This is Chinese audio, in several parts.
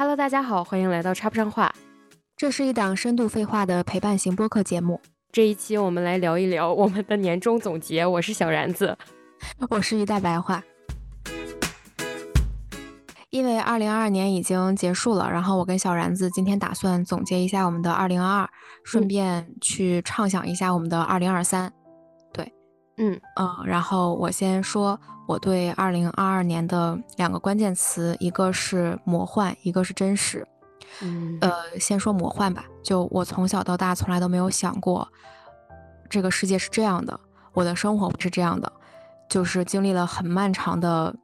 Hello，大家好，欢迎来到插不上话。这是一档深度废话的陪伴型播客节目。这一期我们来聊一聊我们的年终总结。我是小然子，我是一代白话。因为二零二二年已经结束了，然后我跟小然子今天打算总结一下我们的二零二二，顺便去畅想一下我们的二零二三。对，嗯嗯，然后我先说我对二零二二年的两个关键词，一个是魔幻，一个是真实。嗯，呃，先说魔幻吧，就我从小到大从来都没有想过这个世界是这样的，我的生活是这样的，就是经历了很漫长的。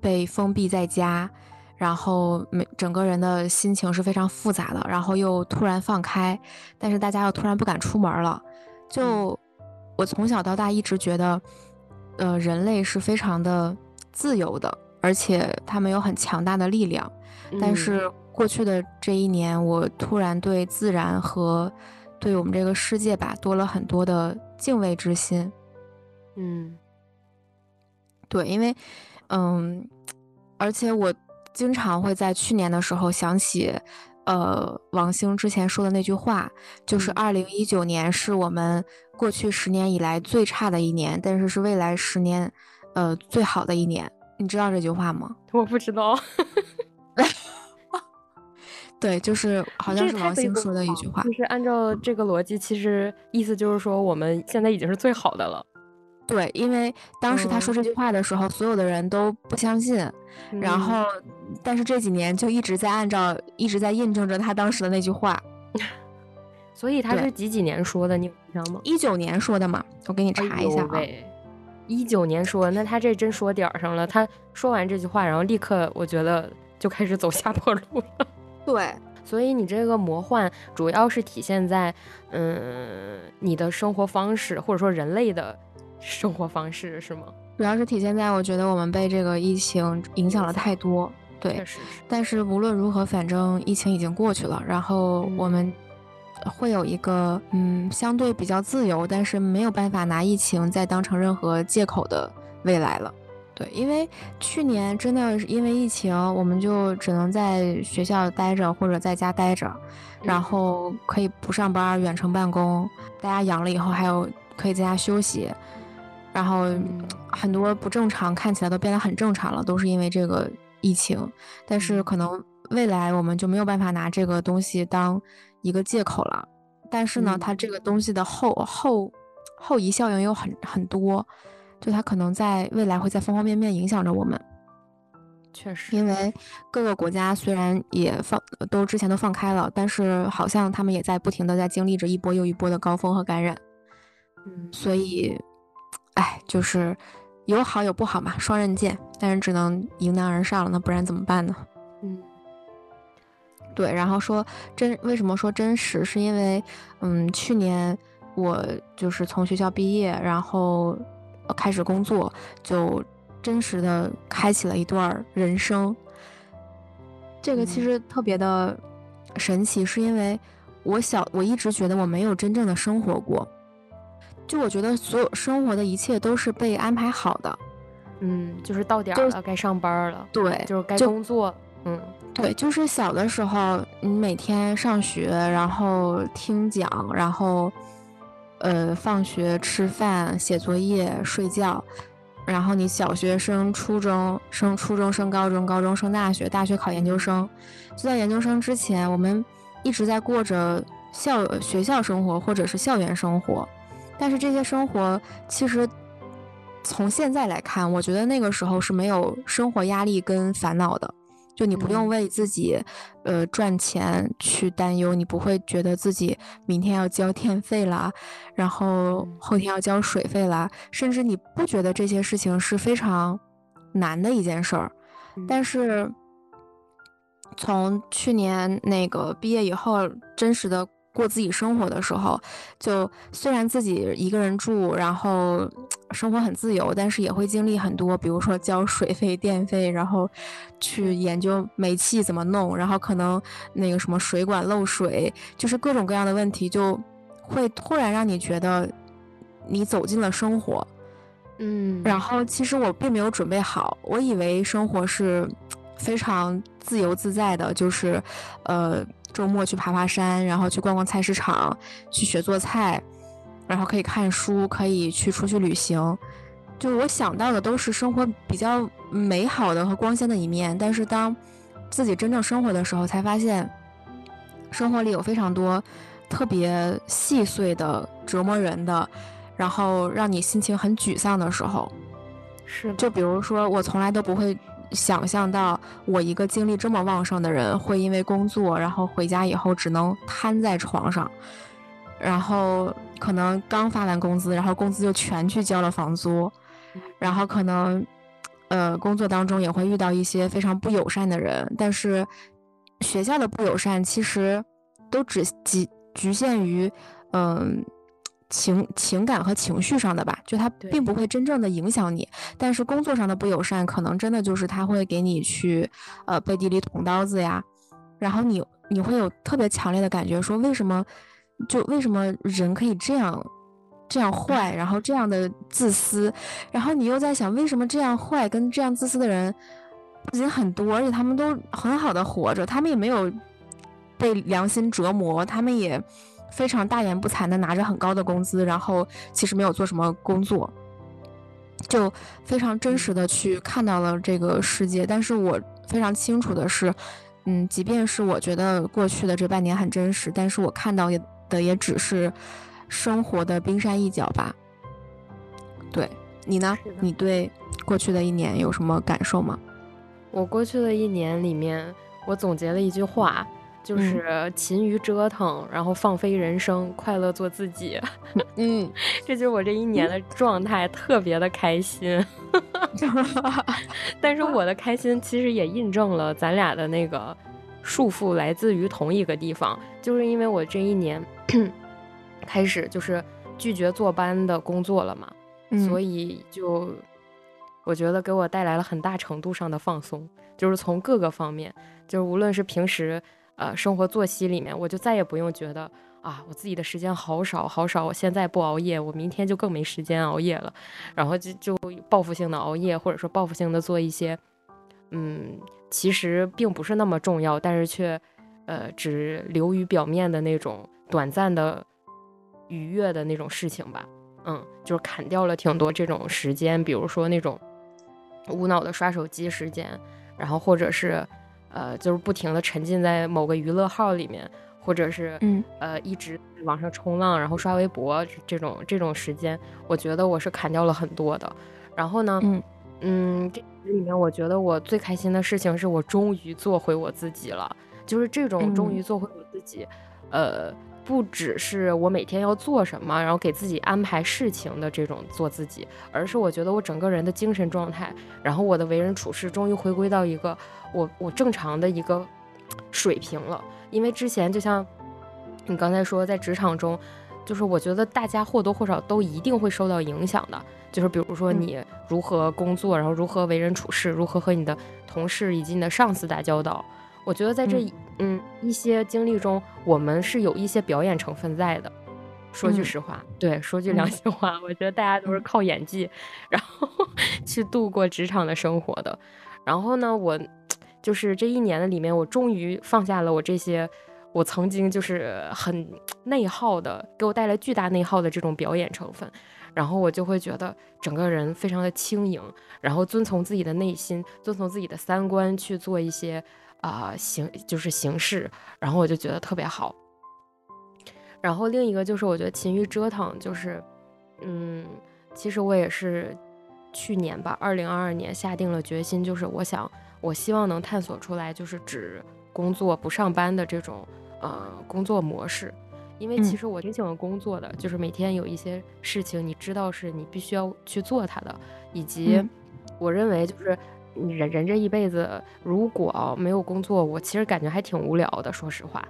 被封闭在家，然后每整个人的心情是非常复杂的，然后又突然放开，但是大家又突然不敢出门了。就我从小到大一直觉得，呃，人类是非常的自由的，而且他们有很强大的力量。但是过去的这一年，我突然对自然和对我们这个世界吧多了很多的敬畏之心。嗯，对，因为。嗯，而且我经常会在去年的时候想起，呃，王兴之前说的那句话，就是二零一九年是我们过去十年以来最差的一年，但是是未来十年，呃，最好的一年。你知道这句话吗？我不知道。对，就是好像是王兴说的一句话。就是按照这个逻辑，其实意思就是说我们现在已经是最好的了。对，因为当时他说这句话的时候，所有的人都不相信，然后，但是这几年就一直在按照，一直在印证着他当时的那句话。所以他是几几年说的，你知道吗？一九年说的嘛，我给你查一下啊。一九年说，那他这真说点儿上了。他说完这句话，然后立刻，我觉得就开始走下坡路了。对，所以你这个魔幻主要是体现在，嗯，你的生活方式，或者说人类的。生活方式是吗？主要是体现在我觉得我们被这个疫情影响了太多，对。但是无论如何，反正疫情已经过去了，然后我们会有一个嗯相对比较自由，但是没有办法拿疫情再当成任何借口的未来了。对，因为去年真的因为疫情，我们就只能在学校待着或者在家待着，然后可以不上班，远程办公。大家阳了以后，还有可以在家休息。然后很多不正常看起来都变得很正常了，都是因为这个疫情。但是可能未来我们就没有办法拿这个东西当一个借口了。但是呢，它这个东西的后后后遗效应又很很多，就它可能在未来会在方方面面影响着我们。确实，因为各个国家虽然也放都之前都放开了，但是好像他们也在不停的在经历着一波又一波的高峰和感染。嗯，所以。哎，就是有好有不好嘛，双刃剑，但是只能迎难而上了，那不然怎么办呢？嗯，对，然后说真，为什么说真实？是因为，嗯，去年我就是从学校毕业，然后开始工作，就真实的开启了一段人生。这个其实特别的神奇，是因为我小我一直觉得我没有真正的生活过。就我觉得所有生活的一切都是被安排好的，嗯，就是到点儿了，该上班了，对，就是该工作，嗯，对，就是小的时候，你每天上学，然后听讲，然后，呃，放学吃饭、写作业、睡觉，然后你小学升初中，升初中升高中，高中升大学，大学考研究生，就在研究生之前，我们一直在过着校学校生活或者是校园生活。但是这些生活其实从现在来看，我觉得那个时候是没有生活压力跟烦恼的，就你不用为自己呃赚钱去担忧，你不会觉得自己明天要交电费啦，然后后天要交水费啦，甚至你不觉得这些事情是非常难的一件事儿。但是从去年那个毕业以后，真实的。过自己生活的时候，就虽然自己一个人住，然后生活很自由，但是也会经历很多，比如说交水费、电费，然后去研究煤气怎么弄，然后可能那个什么水管漏水，就是各种各样的问题，就会突然让你觉得你走进了生活，嗯，然后其实我并没有准备好，我以为生活是非常自由自在的，就是呃周末去爬爬山，然后去逛逛菜市场，去学做菜，然后可以看书，可以去出去旅行。就我想到的都是生活比较美好的和光鲜的一面，但是当自己真正生活的时候，才发现生活里有非常多特别细碎的折磨人的，然后让你心情很沮丧的时候。是，就比如说，我从来都不会想象到我一个精力这么旺盛的人，会因为工作，然后回家以后只能瘫在床上，然后可能刚发完工资，然后工资就全去交了房租。然后可能，呃，工作当中也会遇到一些非常不友善的人，但是学校的不友善其实都只局局限于，嗯，情情感和情绪上的吧，就它并不会真正的影响你。但是工作上的不友善，可能真的就是他会给你去，呃，背地里捅刀子呀，然后你你会有特别强烈的感觉，说为什么，就为什么人可以这样？这样坏，然后这样的自私，然后你又在想，为什么这样坏跟这样自私的人不仅很多，而且他们都很好的活着，他们也没有被良心折磨，他们也非常大言不惭的拿着很高的工资，然后其实没有做什么工作，就非常真实的去看到了这个世界。但是我非常清楚的是，嗯，即便是我觉得过去的这半年很真实，但是我看到的也只是。生活的冰山一角吧。对你呢？你对过去的一年有什么感受吗？我过去的一年里面，我总结了一句话，就是勤于折腾，然后放飞人生，快乐做自己。嗯，这就是我这一年的状态，特别的开心。但是我的开心其实也印证了咱俩的那个束缚来自于同一个地方，就是因为我这一年。开始就是拒绝坐班的工作了嘛，所以就我觉得给我带来了很大程度上的放松，就是从各个方面，就是无论是平时呃生活作息里面，我就再也不用觉得啊我自己的时间好少好少，我现在不熬夜，我明天就更没时间熬夜了，然后就就报复性的熬夜，或者说报复性的做一些嗯其实并不是那么重要，但是却呃只流于表面的那种短暂的。愉悦的那种事情吧，嗯，就是砍掉了挺多这种时间，比如说那种无脑的刷手机时间，然后或者是呃，就是不停的沉浸在某个娱乐号里面，或者是嗯呃一直网上冲浪，然后刷微博这种这种时间，我觉得我是砍掉了很多的。然后呢，嗯嗯，这里面我觉得我最开心的事情是我终于做回我自己了，就是这种终于做回我自己，呃。不只是我每天要做什么，然后给自己安排事情的这种做自己，而是我觉得我整个人的精神状态，然后我的为人处事终于回归到一个我我正常的一个水平了。因为之前就像你刚才说，在职场中，就是我觉得大家或多或少都一定会受到影响的，就是比如说你如何工作，然后如何为人处事，如何和你的同事以及你的上司打交道。我觉得在这嗯一些经历中，我们是有一些表演成分在的。说句实话，对，说句良心话，我觉得大家都是靠演技，然后 去度过职场的生活的。然后呢，我就是这一年的里面，我终于放下了我这些我曾经就是很内耗的，给我带来巨大内耗的这种表演成分。然后我就会觉得整个人非常的轻盈，然后遵从自己的内心，遵从自己的三观去做一些。啊，形就是形式，然后我就觉得特别好。然后另一个就是我觉得勤于折腾，就是，嗯，其实我也是去年吧，二零二二年下定了决心，就是我想，我希望能探索出来，就是只工作不上班的这种呃工作模式。因为其实我挺喜欢工作的，就是每天有一些事情，你知道是你必须要去做它的，以及我认为就是。人人这一辈子，如果没有工作，我其实感觉还挺无聊的。说实话，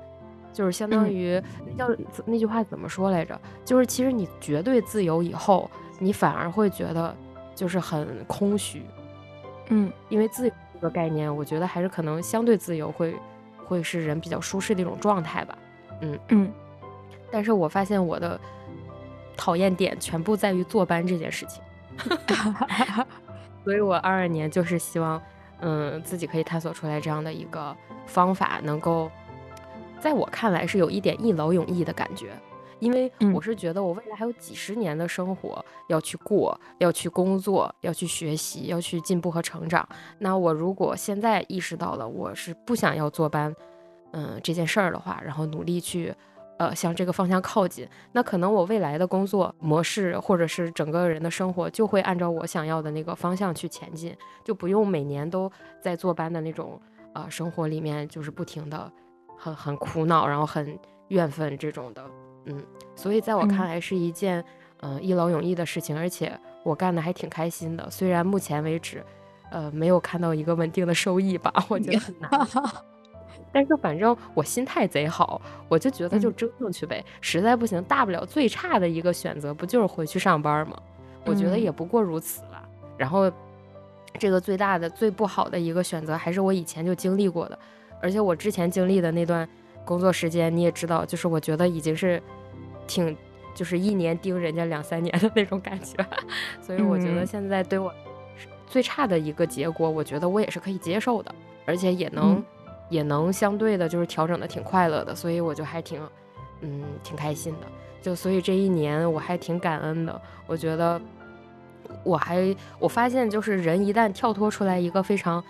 就是相当于叫那句话怎么说来着？就是其实你绝对自由以后，你反而会觉得就是很空虚。嗯，因为自由这个概念，我觉得还是可能相对自由会会是人比较舒适的一种状态吧。嗯嗯。但是我发现我的讨厌点全部在于坐班这件事情。所以，我二二年就是希望，嗯，自己可以探索出来这样的一个方法，能够在我看来是有一点一劳永逸的感觉。因为我是觉得我未来还有几十年的生活要去过，要去工作，要去学习，要去进步和成长。那我如果现在意识到了我是不想要坐班，嗯，这件事儿的话，然后努力去，呃，向这个方向靠近，那可能我未来的工作模式或者是整个人的生活就会按照我想要的那个方向去前进，就不用每年都在坐班的那种呃生活里面，就是不停的很很苦恼，然后很怨愤这种的。嗯，所以在我看来是一件，嗯，一劳永逸的事情，而且我干的还挺开心的。虽然目前为止，呃，没有看到一个稳定的收益吧，我觉得很难。但是反正我心态贼好，我就觉得就折腾去呗。实在不行，大不了最差的一个选择不就是回去上班吗？我觉得也不过如此了。然后，这个最大的、最不好的一个选择还是我以前就经历过的，而且我之前经历的那段工作时间，你也知道，就是我觉得已经是。挺就是一年盯人家两三年的那种感觉，所以我觉得现在对我最差的一个结果，我觉得我也是可以接受的，而且也能也能相对的就是调整的挺快乐的，所以我就还挺嗯挺开心的。就所以这一年我还挺感恩的。我觉得我还我发现就是人一旦跳脱出来一个非常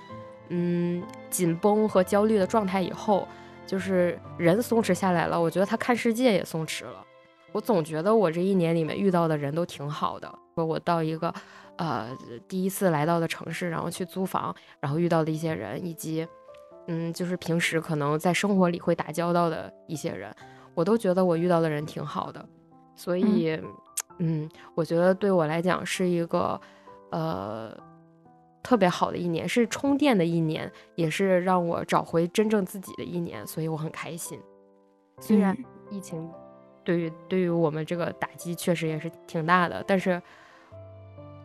嗯紧绷和焦虑的状态以后，就是人松弛下来了，我觉得他看世界也松弛了。我总觉得我这一年里面遇到的人都挺好的。说我到一个，呃，第一次来到的城市，然后去租房，然后遇到的一些人，以及，嗯，就是平时可能在生活里会打交道的一些人，我都觉得我遇到的人挺好的。所以，嗯，我觉得对我来讲是一个，呃，特别好的一年，是充电的一年，也是让我找回真正自己的一年，所以我很开心。虽然疫情。对于对于我们这个打击确实也是挺大的，但是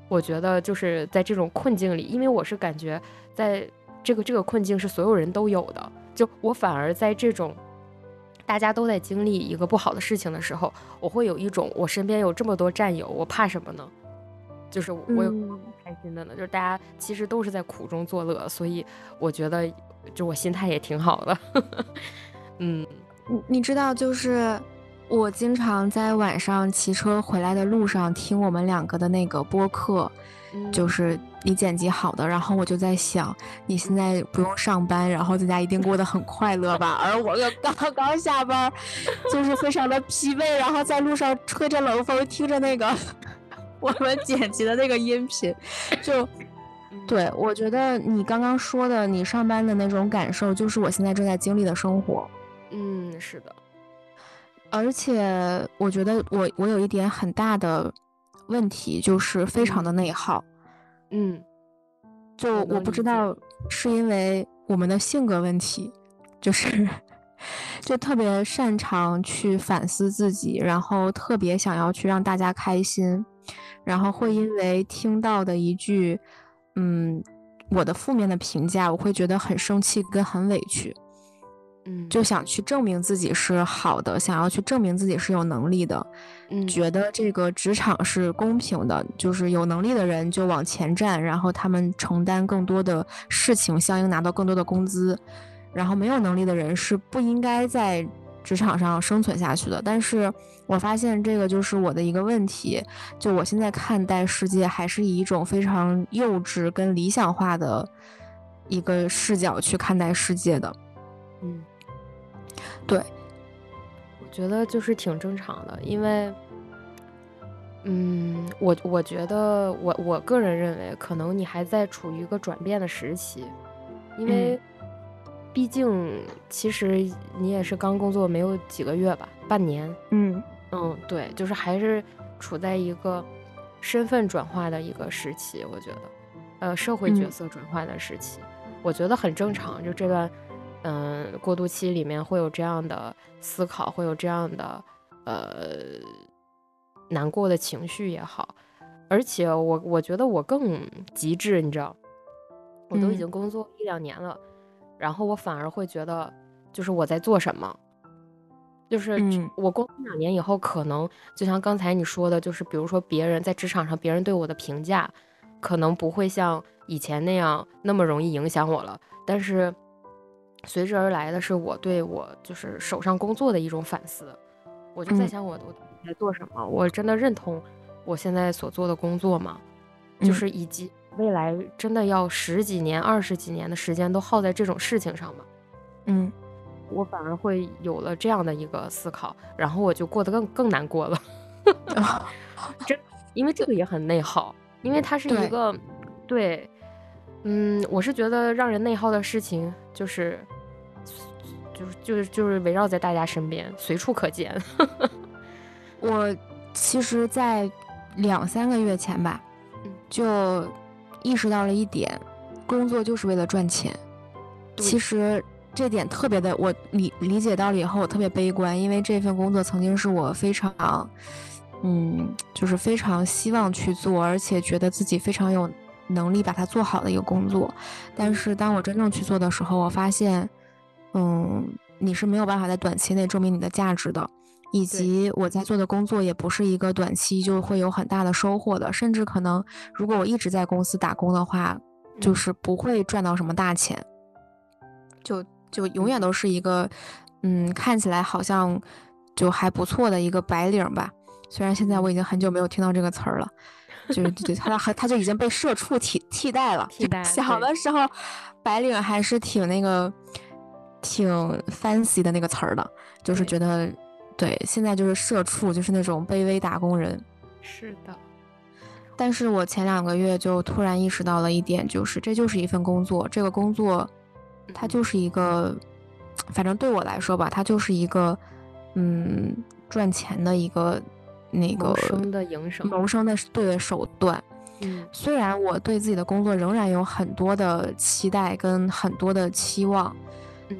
我觉得就是在这种困境里，因为我是感觉在这个这个困境是所有人都有的，就我反而在这种大家都在经历一个不好的事情的时候，我会有一种我身边有这么多战友，我怕什么呢？就是我有开心的呢，就是大家其实都是在苦中作乐，所以我觉得就我心态也挺好的。嗯，你你知道就是。我经常在晚上骑车回来的路上听我们两个的那个播客，就是你剪辑好的。然后我就在想，你现在不用上班，然后在家一定过得很快乐吧？而我又刚刚下班，就是非常的疲惫，然后在路上吹着冷风，听着那个我们剪辑的那个音频，就对我觉得你刚刚说的你上班的那种感受，就是我现在正在经历的生活。嗯，是的。而且我觉得我我有一点很大的问题，就是非常的内耗。嗯，就我不知道是因为我们的性格问题，就是 就特别擅长去反思自己，然后特别想要去让大家开心，然后会因为听到的一句嗯我的负面的评价，我会觉得很生气跟很委屈。嗯，就想去证明自己是好的，想要去证明自己是有能力的，嗯，觉得这个职场是公平的，就是有能力的人就往前站，然后他们承担更多的事情，相应拿到更多的工资，然后没有能力的人是不应该在职场上生存下去的。但是我发现这个就是我的一个问题，就我现在看待世界还是以一种非常幼稚跟理想化的一个视角去看待世界的，嗯。对，我觉得就是挺正常的，因为，嗯，我我觉得我我个人认为，可能你还在处于一个转变的时期，因为，毕竟其实你也是刚工作没有几个月吧，半年，嗯。嗯，对，就是还是处在一个身份转化的一个时期，我觉得，呃，社会角色转换的时期，我觉得很正常，就这段。嗯，过渡期里面会有这样的思考，会有这样的呃难过的情绪也好，而且我我觉得我更极致，你知道，我都已经工作一两年了，然后我反而会觉得，就是我在做什么，就是我工作两年以后，可能就像刚才你说的，就是比如说别人在职场上别人对我的评价，可能不会像以前那样那么容易影响我了。但是随之而来的是我对我就是手上工作的一种反思。我就在想，我我在做什么？我真的认同我现在所做的工作吗？就是以及未来真的要十几年、二十几年的时间都耗在这种事情上吗？嗯，我反而会有了这样的一个思考，然后我就过得更更难过了。真，因为这个也很内耗，因为它是一个，对，嗯，我是觉得让人内耗的事情就是。就是就是就是围绕在大家身边，随处可见。我其实，在两三个月前吧，就意识到了一点，工作就是为了赚钱。其实这点特别的，我理理解到了以后，我特别悲观，因为这份工作曾经是我非常，嗯，就是非常希望去做，而且觉得自己非常有能力把它做好的一个工作。但是当我真正去做的时候，我发现。嗯，你是没有办法在短期内证明你的价值的，以及我在做的工作也不是一个短期就会有很大的收获的，甚至可能如果我一直在公司打工的话，就是不会赚到什么大钱，就就永远都是一个，嗯，看起来好像就还不错的一个白领吧。虽然现在我已经很久没有听到这个词儿了，就是对他他他就已经被社畜替替代了。替代。小的时候，白领还是挺那个。挺 fancy 的那个词儿的，就是觉得，对，现在就是社畜，就是那种卑微打工人。是的。但是我前两个月就突然意识到了一点，就是这就是一份工作，这个工作，它就是一个，反正对我来说吧，它就是一个，嗯，赚钱的一个那个谋生的营生谋生的对的手段。嗯。虽然我对自己的工作仍然有很多的期待跟很多的期望。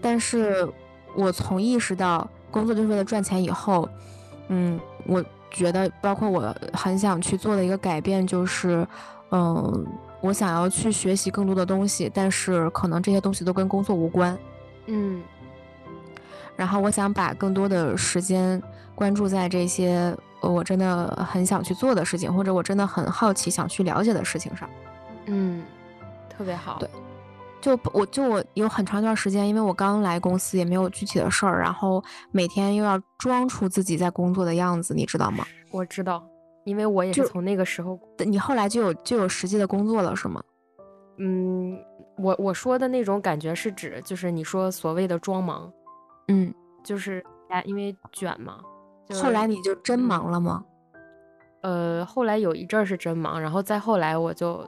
但是，我从意识到工作就是为了赚钱以后，嗯，我觉得，包括我很想去做的一个改变，就是，嗯，我想要去学习更多的东西，但是可能这些东西都跟工作无关，嗯，然后我想把更多的时间关注在这些我真的很想去做的事情，或者我真的很好奇想去了解的事情上，嗯，特别好，对。就我就我有很长一段时间，因为我刚来公司，也没有具体的事儿，然后每天又要装出自己在工作的样子，你知道吗？我知道，因为我也是从那个时候。你后来就有就有实际的工作了，是吗？嗯，我我说的那种感觉是指，就是你说所谓的装忙，嗯，就是因为卷嘛。后来你就真忙了吗？呃，后来有一阵儿是真忙，然后再后来我就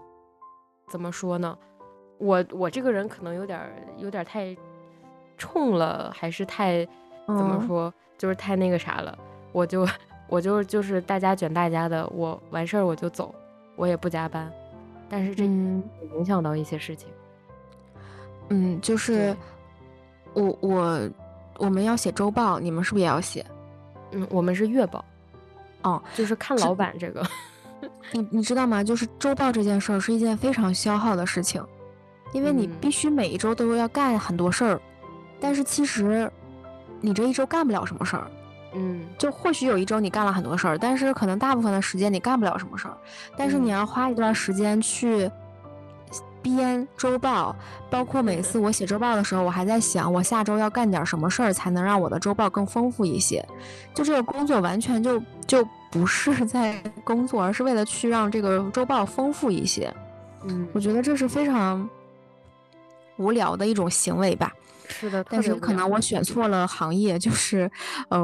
怎么说呢？我我这个人可能有点有点太冲了，还是太怎么说，就是太那个啥了。我就我就就是大家卷大家的，我完事儿我就走，我也不加班。但是这影响到一些事情。嗯，就是我我我们要写周报，你们是不是也要写？嗯，我们是月报。哦，就是看老板这个。你你知道吗？就是周报这件事儿是一件非常消耗的事情。因为你必须每一周都要干很多事儿，但是其实你这一周干不了什么事儿，嗯，就或许有一周你干了很多事儿，但是可能大部分的时间你干不了什么事儿。但是你要花一段时间去编周报，包括每次我写周报的时候，我还在想我下周要干点什么事儿才能让我的周报更丰富一些。就这个工作完全就就不是 在工作，而是为了去让这个周报丰富一些。嗯，我觉得这是非常。无聊的一种行为吧，是的，但是可能我选错了行业，就是，呃，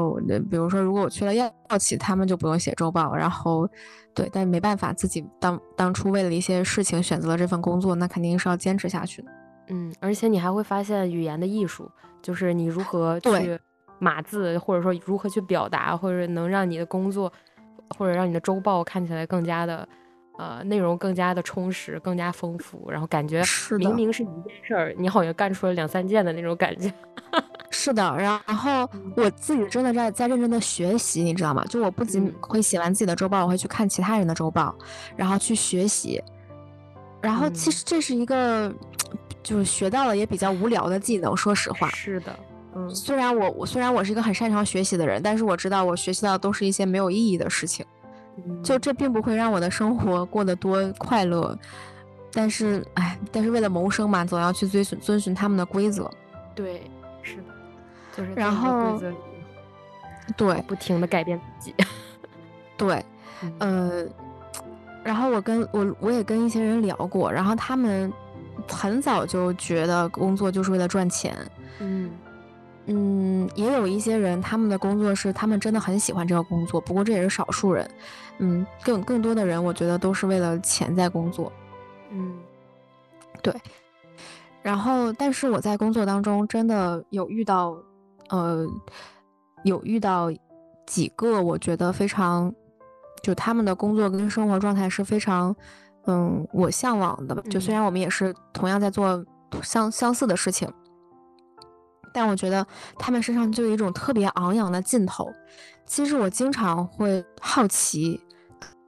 比如说，如果我去了药企，他们就不用写周报，然后，对，但没办法，自己当当初为了一些事情选择了这份工作，那肯定是要坚持下去的。嗯，而且你还会发现语言的艺术，就是你如何去码字，或者说如何去表达，或者能让你的工作，或者让你的周报看起来更加的。呃，内容更加的充实，更加丰富，然后感觉明明是一件事儿，你好像干出了两三件的那种感觉。是的，然后我自己真的在在认真的学习，你知道吗？就我不仅会写完自己的周报，我会去看其他人的周报，然后去学习。然后其实这是一个，就是学到了也比较无聊的技能。说实话，是的，嗯，虽然我我虽然我是一个很擅长学习的人，但是我知道我学习到的都是一些没有意义的事情。就这并不会让我的生活过得多快乐，但是哎，但是为了谋生嘛，总要去遵循遵循他们的规则。对，是的，就是然后对，不停的改变自己。对，呃，然后我跟我我也跟一些人聊过，然后他们很早就觉得工作就是为了赚钱。嗯。嗯，也有一些人，他们的工作是他们真的很喜欢这个工作，不过这也是少数人。嗯，更更多的人，我觉得都是为了钱在工作。嗯，对。然后，但是我在工作当中真的有遇到，呃，有遇到几个我觉得非常，就他们的工作跟生活状态是非常，嗯，我向往的。就虽然我们也是同样在做相相似的事情。但我觉得他们身上就有一种特别昂扬的劲头。其实我经常会好奇，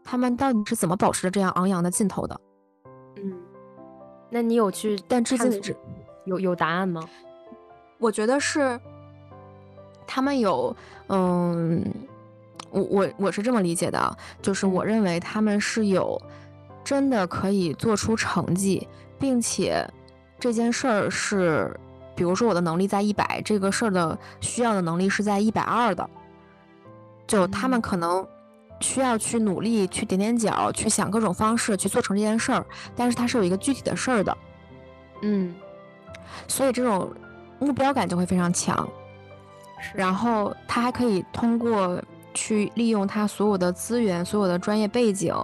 他们到底是怎么保持着这样昂扬的劲头的？嗯，那你有去？但至今为止，有有答案吗？我觉得是他们有，嗯，我我我是这么理解的，就是我认为他们是有真的可以做出成绩，并且这件事儿是。比如说我的能力在一百，这个事儿的需要的能力是在一百二的，就他们可能需要去努力去点点脚，去想各种方式去做成这件事儿，但是它是有一个具体的事儿的，嗯，所以这种目标感就会非常强，然。后他还可以通过去利用他所有的资源、所有的专业背景、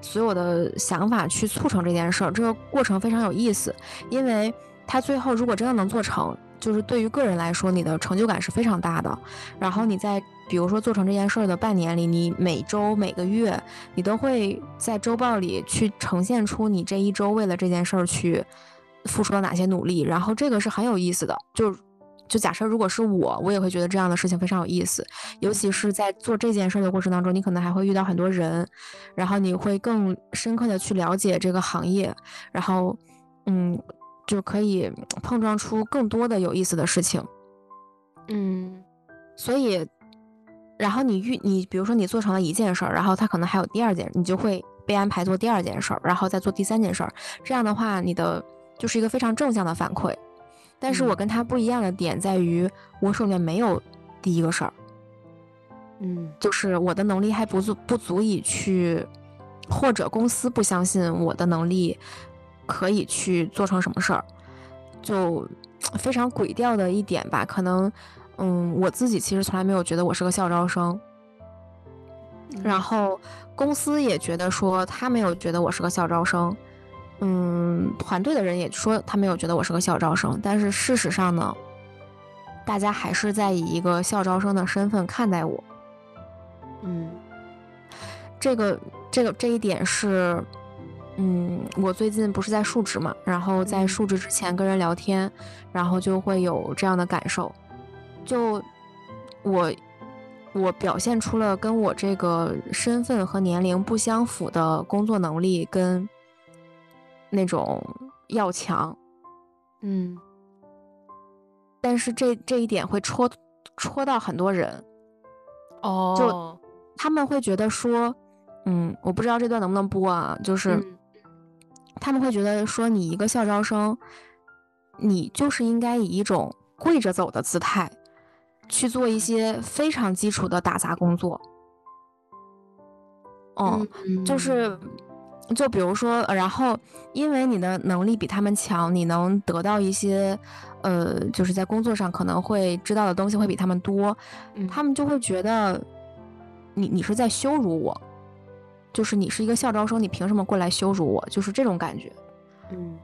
所有的想法去促成这件事儿，这个过程非常有意思，因为。他最后如果真的能做成，就是对于个人来说，你的成就感是非常大的。然后你在比如说做成这件事儿的半年里，你每周每个月，你都会在周报里去呈现出你这一周为了这件事儿去付出了哪些努力。然后这个是很有意思的。就就假设如果是我，我也会觉得这样的事情非常有意思。尤其是在做这件事儿的过程当中，你可能还会遇到很多人，然后你会更深刻的去了解这个行业。然后，嗯。就可以碰撞出更多的有意思的事情，嗯，所以，然后你遇你，比如说你做成了一件事儿，然后他可能还有第二件，你就会被安排做第二件事儿，然后再做第三件事儿。这样的话，你的就是一个非常正向的反馈。但是我跟他不一样的点在于，我手里面没有第一个事儿，嗯，就是我的能力还不足不足以去，或者公司不相信我的能力。可以去做成什么事儿，就 非常诡调的一点吧。可能，嗯，我自己其实从来没有觉得我是个校招生，然后公司也觉得说他没有觉得我是个校招生，嗯，团队的人也说他没有觉得我是个校招生。但是事实上呢，大家还是在以一个校招生的身份看待我。嗯，这个，这个，这一点是。嗯，我最近不是在述职嘛，然后在述职之前跟人聊天，然后就会有这样的感受，就我我表现出了跟我这个身份和年龄不相符的工作能力跟那种要强，嗯，但是这这一点会戳戳到很多人，哦，就他们会觉得说，嗯，我不知道这段能不能播啊，就是。他们会觉得说你一个校招生，你就是应该以一种跪着走的姿态，去做一些非常基础的打杂工作。嗯，就是，就比如说，然后因为你的能力比他们强，你能得到一些，呃，就是在工作上可能会知道的东西会比他们多，他们就会觉得你你是在羞辱我。就是你是一个校招生，你凭什么过来羞辱我？就是这种感觉，嗯。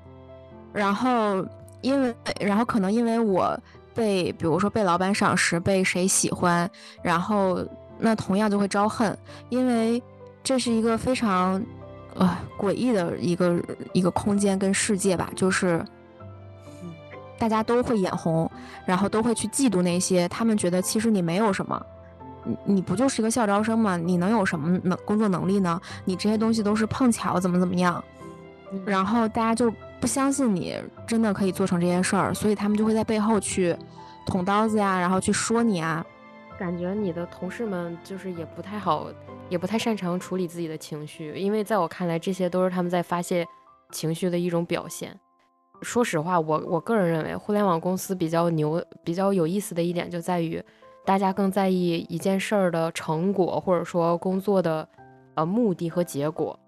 然后因为，然后可能因为我被，比如说被老板赏识，被谁喜欢，然后那同样就会招恨，因为这是一个非常呃诡异的一个一个空间跟世界吧，就是大家都会眼红，然后都会去嫉妒那些他们觉得其实你没有什么。你你不就是一个校招生吗？你能有什么能工作能力呢？你这些东西都是碰巧怎么怎么样，然后大家就不相信你真的可以做成这些事儿，所以他们就会在背后去捅刀子呀，然后去说你啊，感觉你的同事们就是也不太好，也不太擅长处理自己的情绪，因为在我看来，这些都是他们在发泄情绪的一种表现。说实话，我我个人认为，互联网公司比较牛、比较有意思的一点就在于，大家更在意一件事儿的成果，或者说工作的呃目的和结果。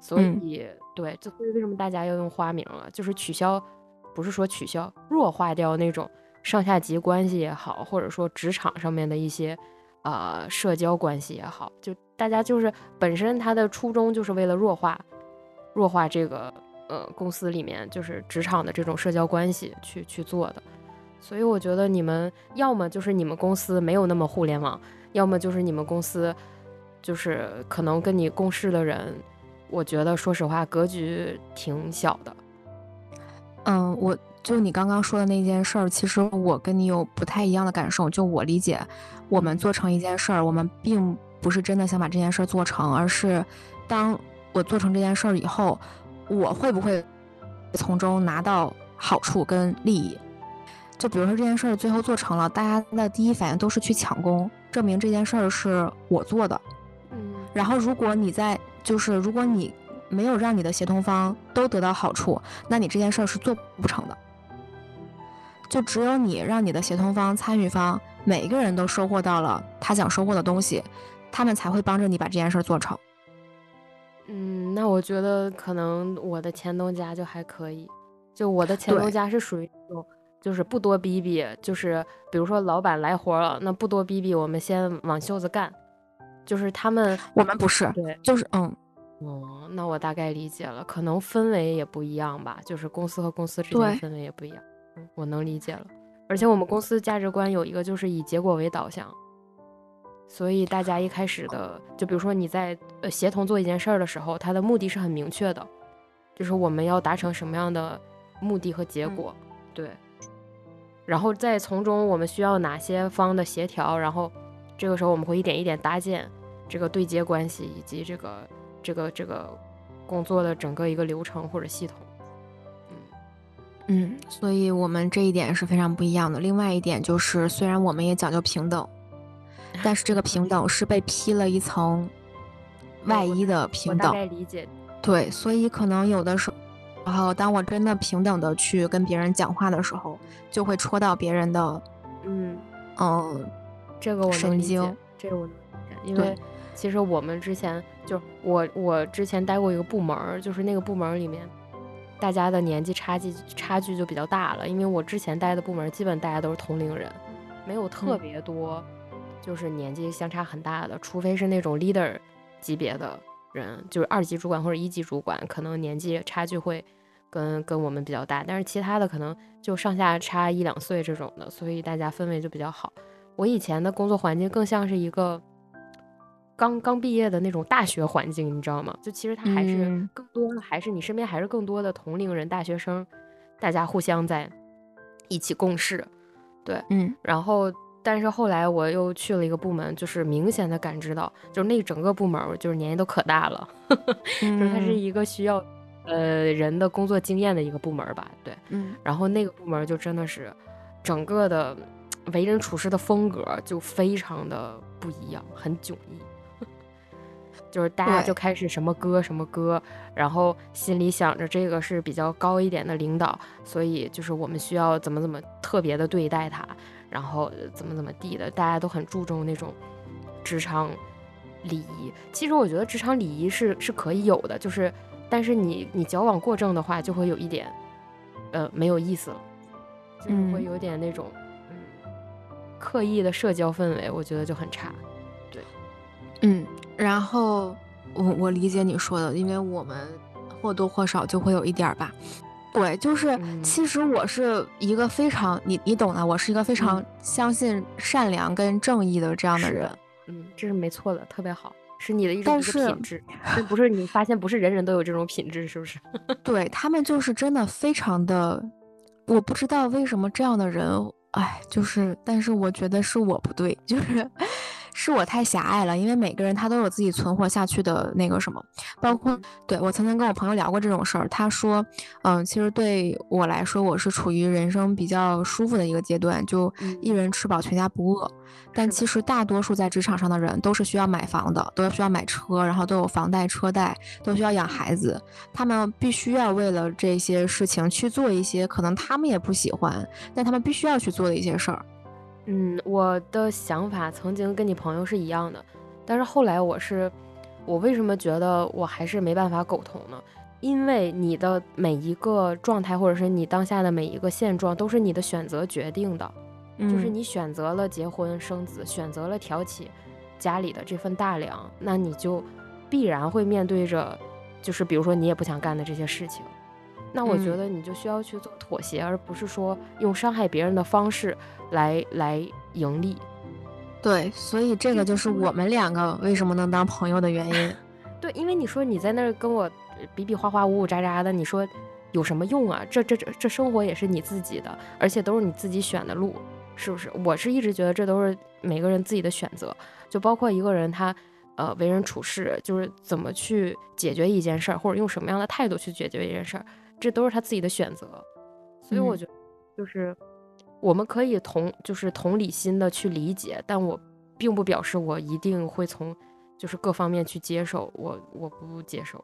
所以，对，这所以为什么大家要用花名了？就是取消，不是说取消，弱化掉那种上下级关系也好，或者说职场上面的一些呃社交关系也好，就大家就是本身他的初衷就是为了弱化，弱化这个呃公司里面就是职场的这种社交关系去去做的。所以我觉得你们要么就是你们公司没有那么互联网，要么就是你们公司就是可能跟你共事的人。我觉得，说实话，格局挺小的。嗯，我就你刚刚说的那件事儿，其实我跟你有不太一样的感受。就我理解，我们做成一件事儿，我们并不是真的想把这件事儿做成，而是当我做成这件事儿以后，我会不会从中拿到好处跟利益？就比如说这件事儿最后做成了，大家的第一反应都是去抢功，证明这件事儿是我做的。嗯，然后如果你在就是如果你没有让你的协同方都得到好处，那你这件事儿是做不成的。就只有你让你的协同方、参与方每一个人都收获到了他想收获的东西，他们才会帮着你把这件事儿做成。嗯，那我觉得可能我的前东家就还可以，就我的前东家是属于那种，就是不多逼逼，就是比如说老板来活了，那不多逼逼，我们先往袖子干。就是他们，我们不是，对，就是嗯，哦，那我大概理解了，可能氛围也不一样吧，就是公司和公司之间氛围也不一样，我能理解了。而且我们公司价值观有一个就是以结果为导向，所以大家一开始的，就比如说你在呃协同做一件事儿的时候，它的目的是很明确的，就是我们要达成什么样的目的和结果，对，然后再从中我们需要哪些方的协调，然后这个时候我们会一点一点搭建。这个对接关系以及这个这个这个工作的整个一个流程或者系统，嗯嗯，所以我们这一点是非常不一样的。另外一点就是，虽然我们也讲究平等，但是这个平等是被披了一层外衣的平等。大概理解。对，所以可能有的时候，然后当我真的平等的去跟别人讲话的时候，就会戳到别人的，嗯嗯，这个我神经，这个我因为。其实我们之前就我我之前待过一个部门，就是那个部门里面，大家的年纪差距差距就比较大了。因为我之前待的部门基本大家都是同龄人，没有特别多，就是年纪相差很大的，除非是那种 leader 级别的人，就是二级主管或者一级主管，可能年纪差距会跟跟我们比较大。但是其他的可能就上下差一两岁这种的，所以大家氛围就比较好。我以前的工作环境更像是一个。刚刚毕业的那种大学环境，你知道吗？就其实它还是更多的，还是你身边还是更多的同龄人、大学生，大家互相在一起共事，对，嗯。然后，但是后来我又去了一个部门，就是明显的感知到，就是那整个部门就是年纪都可大了，就是它是一个需要呃人的工作经验的一个部门吧，对，嗯。然后那个部门就真的是整个的为人处事的风格就非常的不一样，很迥异。就是大家就开始什么歌什么歌，然后心里想着这个是比较高一点的领导，所以就是我们需要怎么怎么特别的对待他，然后怎么怎么地的，大家都很注重那种职场礼仪。其实我觉得职场礼仪是是可以有的，就是但是你你矫枉过正的话，就会有一点呃没有意思了，就是会有点那种嗯刻意的社交氛围，我觉得就很差。对，嗯。然后我我理解你说的，因为我们或多或少就会有一点儿吧。对，就是其实我是一个非常你你懂的，我是一个非常相信善良跟正义的这样的人。嗯，这是没错的，特别好，是你的一种品质。这不是你发现不是人人都有这种品质，是不是？对他们就是真的非常的，我不知道为什么这样的人，哎，就是，但是我觉得是我不对，就是。是我太狭隘了，因为每个人他都有自己存活下去的那个什么，包括对我曾经跟我朋友聊过这种事儿，他说，嗯，其实对我来说，我是处于人生比较舒服的一个阶段，就一人吃饱全家不饿。但其实大多数在职场上的人都是需要买房的，都需要买车，然后都有房贷车贷，都需要养孩子，他们必须要为了这些事情去做一些可能他们也不喜欢，但他们必须要去做的一些事儿。嗯，我的想法曾经跟你朋友是一样的，但是后来我是，我为什么觉得我还是没办法苟同呢？因为你的每一个状态，或者是你当下的每一个现状，都是你的选择决定的。就是你选择了结婚生子，选择了挑起家里的这份大梁，那你就必然会面对着，就是比如说你也不想干的这些事情。那我觉得你就需要去做妥协，而不是说用伤害别人的方式来来盈利。对，所以这个就是我们两个为什么能当朋友的原因。对，因为你说你在那儿跟我比比划划、呜呜喳喳的，你说有什么用啊？这这这这生活也是你自己的，而且都是你自己选的路。是不是？我是一直觉得这都是每个人自己的选择，就包括一个人他，呃，为人处事，就是怎么去解决一件事儿，或者用什么样的态度去解决一件事儿，这都是他自己的选择。所以我觉得，就是我们可以同，就是同理心的去理解，但我并不表示我一定会从，就是各方面去接受。我我不接受。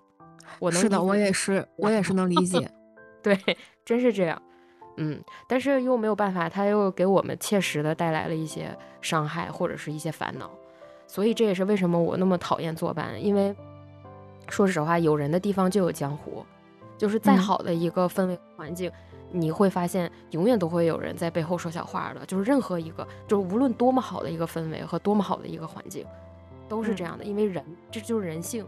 我能是的，我也是，我也是能理解。对，真是这样。嗯，但是又没有办法，他又给我们切实的带来了一些伤害或者是一些烦恼，所以这也是为什么我那么讨厌坐班。因为说实话，有人的地方就有江湖，就是再好的一个氛围环境，你会发现永远都会有人在背后说小话的。就是任何一个，就是无论多么好的一个氛围和多么好的一个环境，都是这样的。因为人，这就是人性。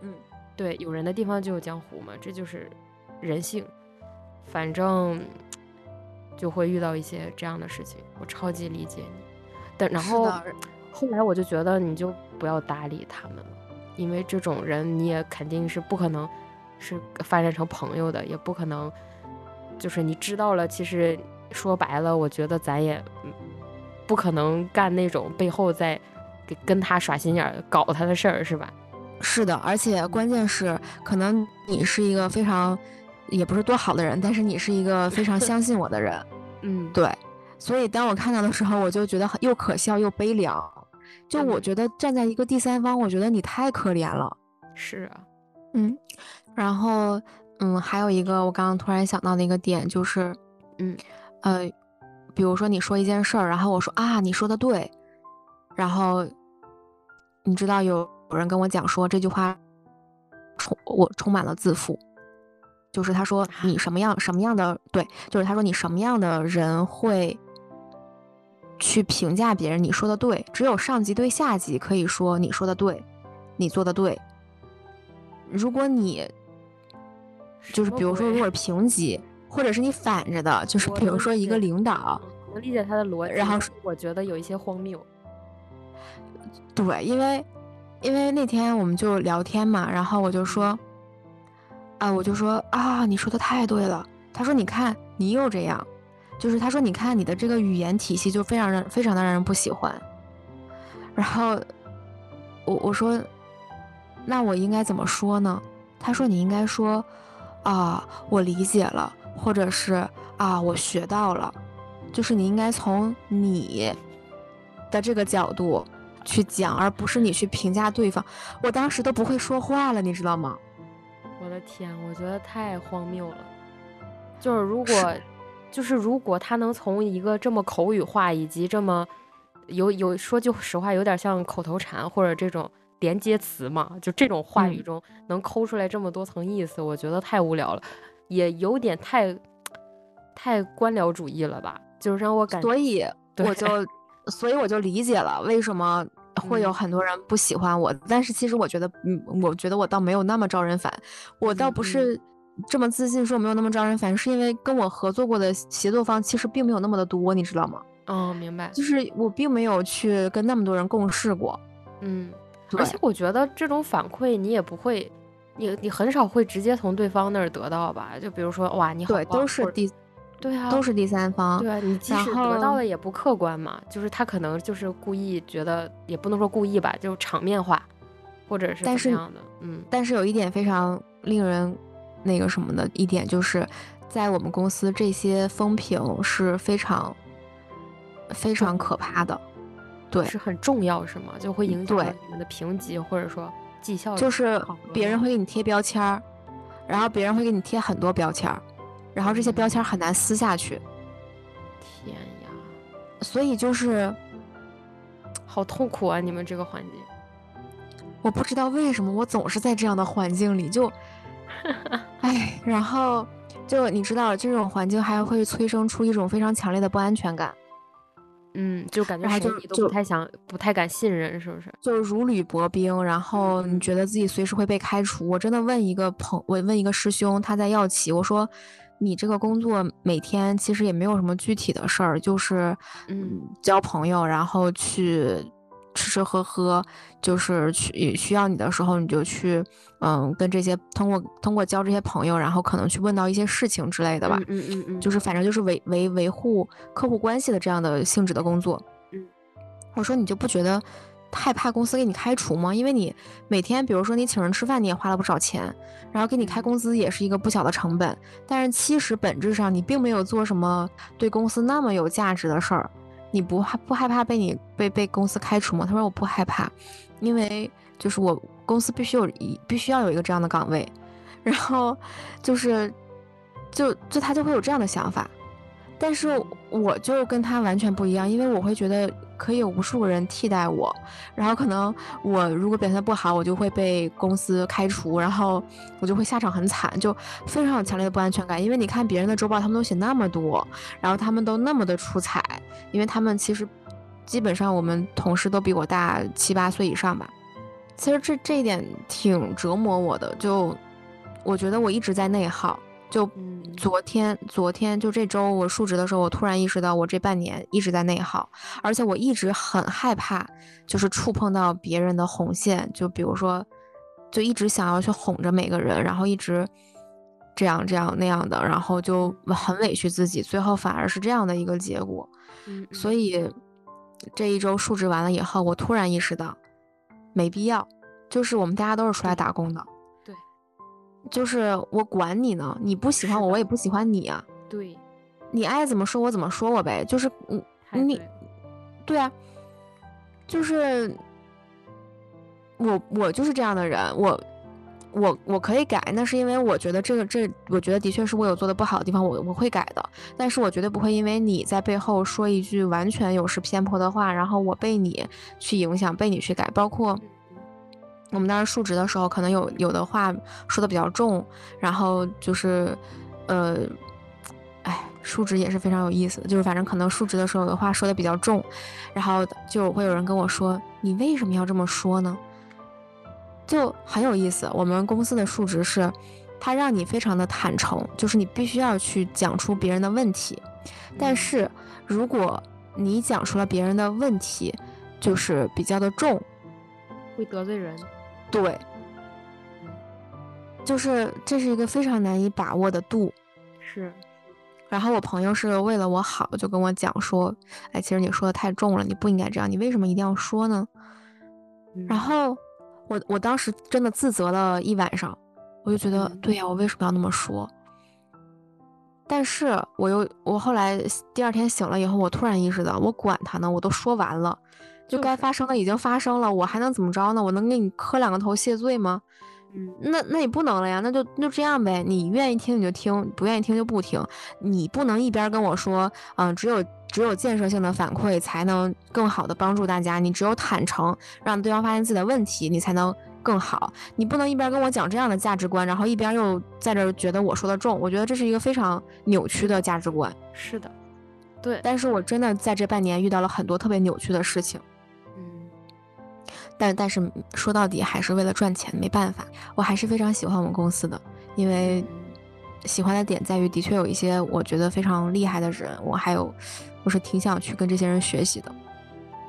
嗯，对，有人的地方就有江湖嘛，这就是人性。反正就会遇到一些这样的事情，我超级理解你。但然后后来我就觉得你就不要搭理他们了，因为这种人你也肯定是不可能是发展成朋友的，也不可能就是你知道了。其实说白了，我觉得咱也不可能干那种背后在给跟他耍心眼搞他的事儿，是吧？是的，而且关键是可能你是一个非常。也不是多好的人，但是你是一个非常相信我的人，嗯，对，所以当我看到的时候，我就觉得很又可笑又悲凉。就我觉得站在一个第三方，我觉得你太可怜了。是啊，嗯，然后嗯，还有一个我刚刚突然想到的一个点就是，嗯，呃，比如说你说一件事儿，然后我说啊，你说的对，然后你知道有有人跟我讲说这句话充我充满了自负。就是他说你什么样什么样的对，就是他说你什么样的人会去评价别人？你说的对，只有上级对下级可以说你说的对，你做的对。如果你就是比如说，如果是平级，或者是你反着的，就是比如说一个领导，能理解他的逻辑，然后我觉得有一些荒谬。对，因为因为那天我们就聊天嘛，然后我就说。啊，我就说啊，你说的太对了。他说，你看你又这样，就是他说，你看你的这个语言体系就非常让非常的让人不喜欢。然后我我说，那我应该怎么说呢？他说，你应该说啊，我理解了，或者是啊，我学到了，就是你应该从你的这个角度去讲，而不是你去评价对方。我当时都不会说话了，你知道吗？我的天，我觉得太荒谬了。就是如果，就是如果他能从一个这么口语化，以及这么有有说句实话，有点像口头禅或者这种连接词嘛，就这种话语中能抠出来这么多层意思，我觉得太无聊了，也有点太太官僚主义了吧？就是让我感，所以我就，所以我就理解了为什么。会有很多人不喜欢我，但是其实我觉得，嗯，我觉得我倒没有那么招人烦。我倒不是这么自信说我没有那么招人烦，是因为跟我合作过的协作方其实并没有那么的多，你知道吗？哦，明白。就是我并没有去跟那么多人共事过。嗯，而且我觉得这种反馈你也不会，你你很少会直接从对方那儿得到吧？就比如说，哇，你好，对，都是第，对啊，都是第三方。对啊，你即使得到的也不客观嘛，就是他可能就是故意觉得，也不能说故意吧，就场面化，或者是怎么样的。嗯，但是有一点非常令人那个什么的一点，就是在我们公司这些风评是非常非常可怕的。对，是很重要是吗？就会影响你们的评级或者说绩效。就是别人会给你贴标签儿，然后别人会给你贴很多标签儿。然后这些标签很难撕下去，天呀！所以就是 好痛苦啊！你们这个环境，我不知道为什么我总是在这样的环境里，就，哎，然后就你知道，这种环境还会催生出一种非常强烈的不安全感，嗯，就感觉谁你都不太想、不太敢信任，是不是？就如履薄冰，然后你觉得自己随时会被开除。我真的问一个朋，我问一个师兄，他在药企，我说。你这个工作每天其实也没有什么具体的事儿，就是嗯交朋友，然后去吃吃喝喝，就是去需要你的时候你就去嗯跟这些通过通过交这些朋友，然后可能去问到一些事情之类的吧，嗯嗯嗯，就是反正就是维维维护客户关系的这样的性质的工作。嗯，我说你就不觉得？害怕公司给你开除吗？因为你每天，比如说你请人吃饭，你也花了不少钱，然后给你开工资也是一个不小的成本。但是其实本质上你并没有做什么对公司那么有价值的事儿。你不害不害怕被你被被公司开除吗？他说我不害怕，因为就是我公司必须有一必须要有一个这样的岗位，然后就是就就他就会有这样的想法。但是我就跟他完全不一样，因为我会觉得。可以有无数个人替代我，然后可能我如果表现不好，我就会被公司开除，然后我就会下场很惨，就非常有强烈的不安全感。因为你看别人的周报，他们都写那么多，然后他们都那么的出彩，因为他们其实基本上我们同事都比我大七八岁以上吧。其实这这一点挺折磨我的，就我觉得我一直在内耗。就昨天，昨天就这周我述职的时候，我突然意识到我这半年一直在内耗，而且我一直很害怕，就是触碰到别人的红线。就比如说，就一直想要去哄着每个人，然后一直这样这样那样的，然后就很委屈自己，最后反而是这样的一个结果。所以这一周述职完了以后，我突然意识到没必要，就是我们大家都是出来打工的。就是我管你呢，你不喜欢我，我也不喜欢你啊。对，你爱怎么说我怎么说我呗。就是你你，对啊，就是我我就是这样的人，我我我可以改，那是因为我觉得这个这，我觉得的确是我有做的不好的地方，我我会改的。但是我绝对不会因为你在背后说一句完全有失偏颇的话，然后我被你去影响，被你去改，包括。我们当时述职的时候，可能有有的话说的比较重，然后就是，呃，哎，述职也是非常有意思的，就是反正可能述职的时候有的话说的比较重，然后就会有人跟我说：“你为什么要这么说呢？”就很有意思。我们公司的述职是，他让你非常的坦诚，就是你必须要去讲出别人的问题，但是如果你讲出了别人的问题，就是比较的重，会得罪人。对，就是这是一个非常难以把握的度，是。然后我朋友是为了我好，就跟我讲说，哎，其实你说的太重了，你不应该这样，你为什么一定要说呢？然后我我当时真的自责了一晚上，我就觉得，对呀，我为什么要那么说？但是我又我后来第二天醒了以后，我突然意识到，我管他呢，我都说完了。就该发生的已经发生了，我还能怎么着呢？我能给你磕两个头谢罪吗？嗯，那那也不能了呀，那就那就这样呗。你愿意听你就听，不愿意听就不听。你不能一边跟我说，嗯，只有只有建设性的反馈才能更好的帮助大家。你只有坦诚，让对方发现自己的问题，你才能更好。你不能一边跟我讲这样的价值观，然后一边又在这儿觉得我说的重。我觉得这是一个非常扭曲的价值观。是的，对。但是我真的在这半年遇到了很多特别扭曲的事情。但但是说到底还是为了赚钱，没办法。我还是非常喜欢我们公司的，因为喜欢的点在于，的确有一些我觉得非常厉害的人，我还有我是挺想去跟这些人学习的。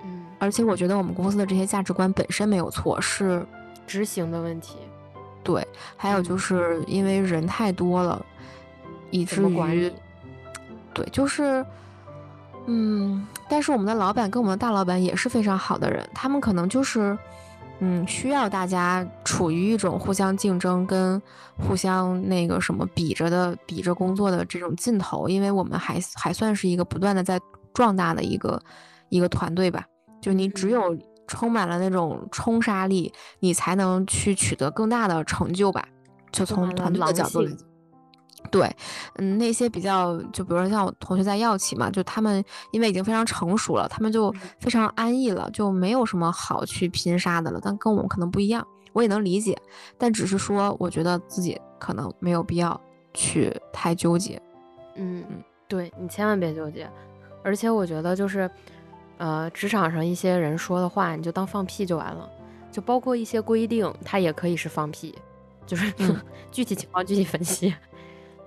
嗯，而且我觉得我们公司的这些价值观本身没有错，是执行的问题。对，还有就是因为人太多了，以至于对，就是，嗯，但是我们的老板跟我们的大老板也是非常好的人，他们可能就是，嗯，需要大家处于一种互相竞争跟互相那个什么比着的比着工作的这种劲头，因为我们还还算是一个不断的在壮大的一个一个团队吧，就你只有充满了那种冲杀力，你才能去取得更大的成就吧，就从团队的角度来讲。对，嗯，那些比较，就比如说像我同学在药企嘛，就他们因为已经非常成熟了，他们就非常安逸了，就没有什么好去拼杀的了。但跟我们可能不一样，我也能理解，但只是说，我觉得自己可能没有必要去太纠结。嗯嗯，对你千万别纠结，而且我觉得就是，呃，职场上一些人说的话，你就当放屁就完了，就包括一些规定，它也可以是放屁，就是 具体情况具体分析。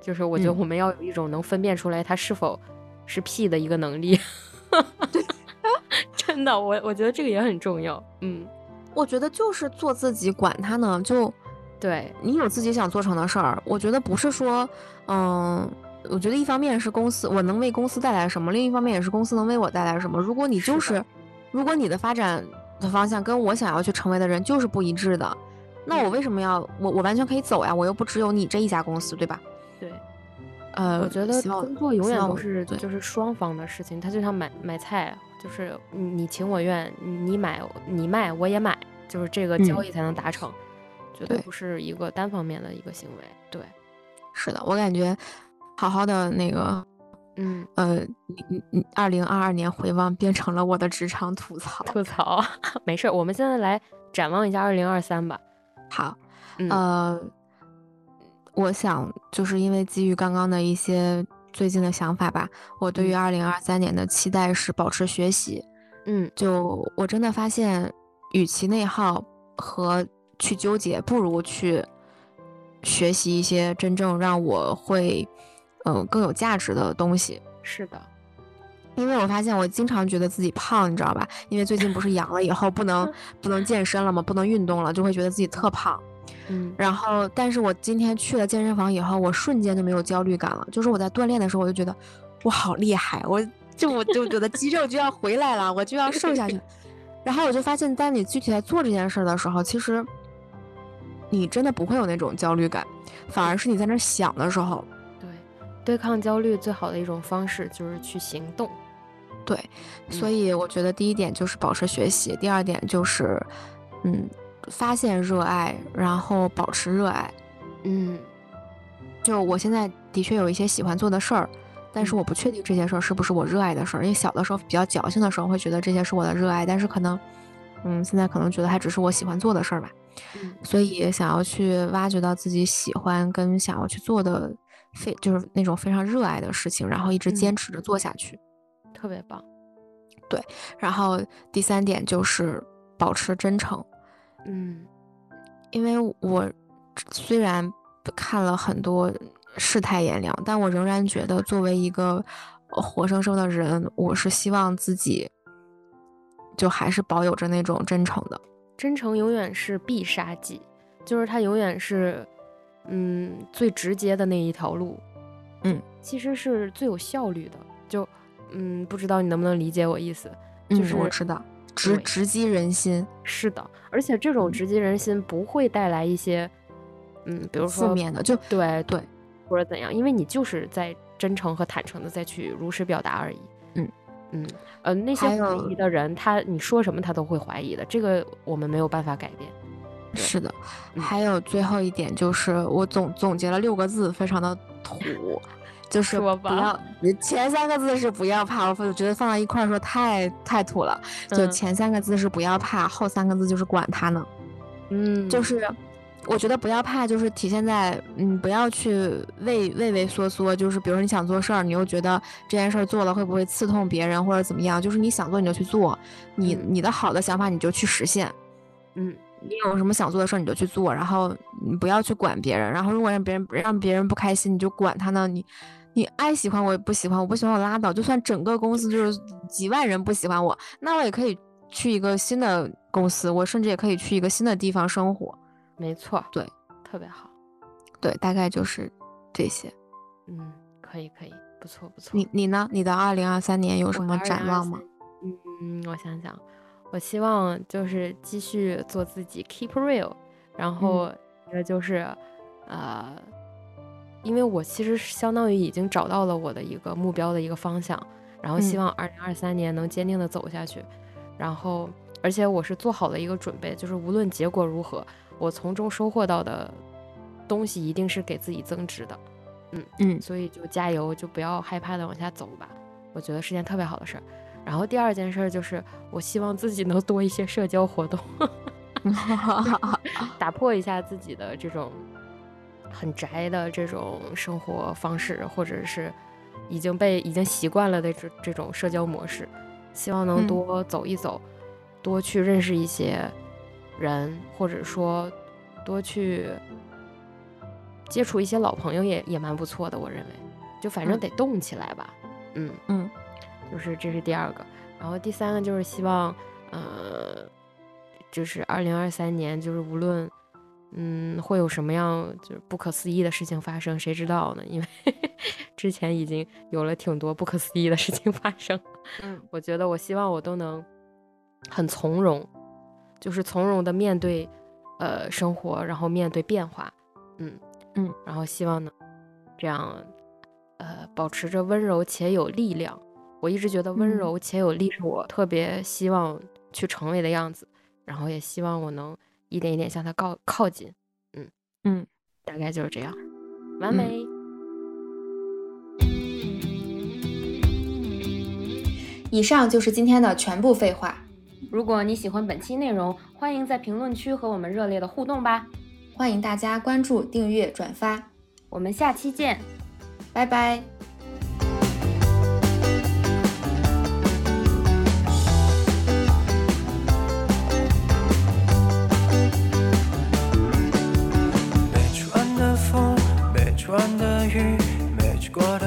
就是我觉得我们要有一种能分辨出来它是否是屁的一个能力，真的，我我觉得这个也很重要。嗯，我觉得就是做自己，管他呢，就对你有自己想做成的事儿。我觉得不是说，嗯，我觉得一方面是公司我能为公司带来什么，另一方面也是公司能为我带来什么。如果你就是，如果你的发展的方向跟我想要去成为的人就是不一致的，那我为什么要我我完全可以走呀？我又不只有你这一家公司，对吧？对，呃，我觉得工作永远都是就是双方的事情，它就像买买菜，就是你情我愿，你买你卖我也买，就是这个交易才能达成，绝对不是一个单方面的一个行为。对，是的，我感觉好好的那个，嗯呃，二零二二年回望变成了我的职场吐槽，吐槽，没事，我们现在来展望一下二零二三吧。好，呃。我想，就是因为基于刚刚的一些最近的想法吧，我对于二零二三年的期待是保持学习。嗯，就我真的发现，与其内耗和去纠结，不如去学习一些真正让我会，嗯，更有价值的东西。是的，因为我发现我经常觉得自己胖，你知道吧？因为最近不是 阳了以后不能 不能健身了吗？不能运动了，就会觉得自己特胖。嗯，然后，但是我今天去了健身房以后，我瞬间就没有焦虑感了。就是我在锻炼的时候，我就觉得我好厉害，我就我就觉得肌肉就要回来了，我就要瘦下去。然后我就发现，当你具体在做这件事的时候，其实你真的不会有那种焦虑感，反而是你在那想的时候。对，对抗焦虑最好的一种方式就是去行动。对，所以我觉得第一点就是保持学习，第二点就是，嗯。发现热爱，然后保持热爱。嗯，就我现在的确有一些喜欢做的事儿，但是我不确定这些事儿是不是我热爱的事儿。因为小的时候比较矫情的时候，会觉得这些是我的热爱，但是可能，嗯，现在可能觉得还只是我喜欢做的事儿吧。所以想要去挖掘到自己喜欢跟想要去做的非就是那种非常热爱的事情，然后一直坚持着做下去，特别棒。对，然后第三点就是保持真诚。嗯，因为我虽然看了很多世态炎凉，但我仍然觉得作为一个活生生的人，我是希望自己就还是保有着那种真诚的。真诚永远是必杀技，就是它永远是嗯最直接的那一条路。嗯，其实是最有效率的。就嗯，不知道你能不能理解我意思？就是我知道。直直击人心，是的，而且这种直击人心不会带来一些，嗯，比如说负面的，就对对，或者怎样，因为你就是在真诚和坦诚的再去如实表达而已。嗯嗯呃，那些怀疑的人，他你说什么他都会怀疑的，这个我们没有办法改变。是的，还有最后一点就是我总总结了六个字，非常的土。就是不要，前三个字是不要怕，我觉得放到一块儿说太太土了。就前三个字是不要怕，后三个字就是管他呢。嗯，就是我觉得不要怕，就是体现在嗯，不要去畏畏畏缩缩。就是比如说你想做事儿，你又觉得这件事儿做了会不会刺痛别人或者怎么样？就是你想做你就去做，你你的好的想法你就去实现。嗯。你有什么想做的事儿，你就去做，然后你不要去管别人。然后如果让别人让别人不开心，你就管他呢。你你爱喜欢我也不喜欢，我不喜欢我拉倒。就算整个公司就是几万人不喜欢我，那我也可以去一个新的公司，我甚至也可以去一个新的地方生活。没错，对，特别好。对，大概就是这些。嗯，可以可以，不不错不错。你你呢？你的二零二三年有什么展望吗？嗯，我想想，我希望就是继续做自己，keep real。然后一个就是，呃，因为我其实相当于已经找到了我的一个目标的一个方向，然后希望二零二三年能坚定的走下去。然后，而且我是做好了一个准备，就是无论结果如何，我从中收获到的东西一定是给自己增值的。嗯嗯，所以就加油，就不要害怕的往下走吧。我觉得是件特别好的事儿。然后第二件事就是，我希望自己能多一些社交活动，打破一下自己的这种很宅的这种生活方式，或者是已经被已经习惯了的这这种社交模式。希望能多走一走，多去认识一些人，或者说多去。接触一些老朋友也也蛮不错的，我认为，就反正得动起来吧，嗯。嗯，就是这是第二个，然后第三个就是希望，呃，就是二零二三年，就是无论，嗯，会有什么样就是不可思议的事情发生，谁知道呢？因为 之前已经有了挺多不可思议的事情发生，嗯，我觉得我希望我都能很从容，就是从容的面对，呃，生活，然后面对变化，嗯。嗯，然后希望呢，这样，呃，保持着温柔且有力量。我一直觉得温柔且有力是我特别希望去成为的样子，然后也希望我能一点一点向他靠靠近。嗯嗯，大概就是这样，完美。以上就是今天的全部废话。如果你喜欢本期内容，欢迎在评论区和我们热烈的互动吧。欢迎大家关注、订阅、转发，我们下期见，拜拜。没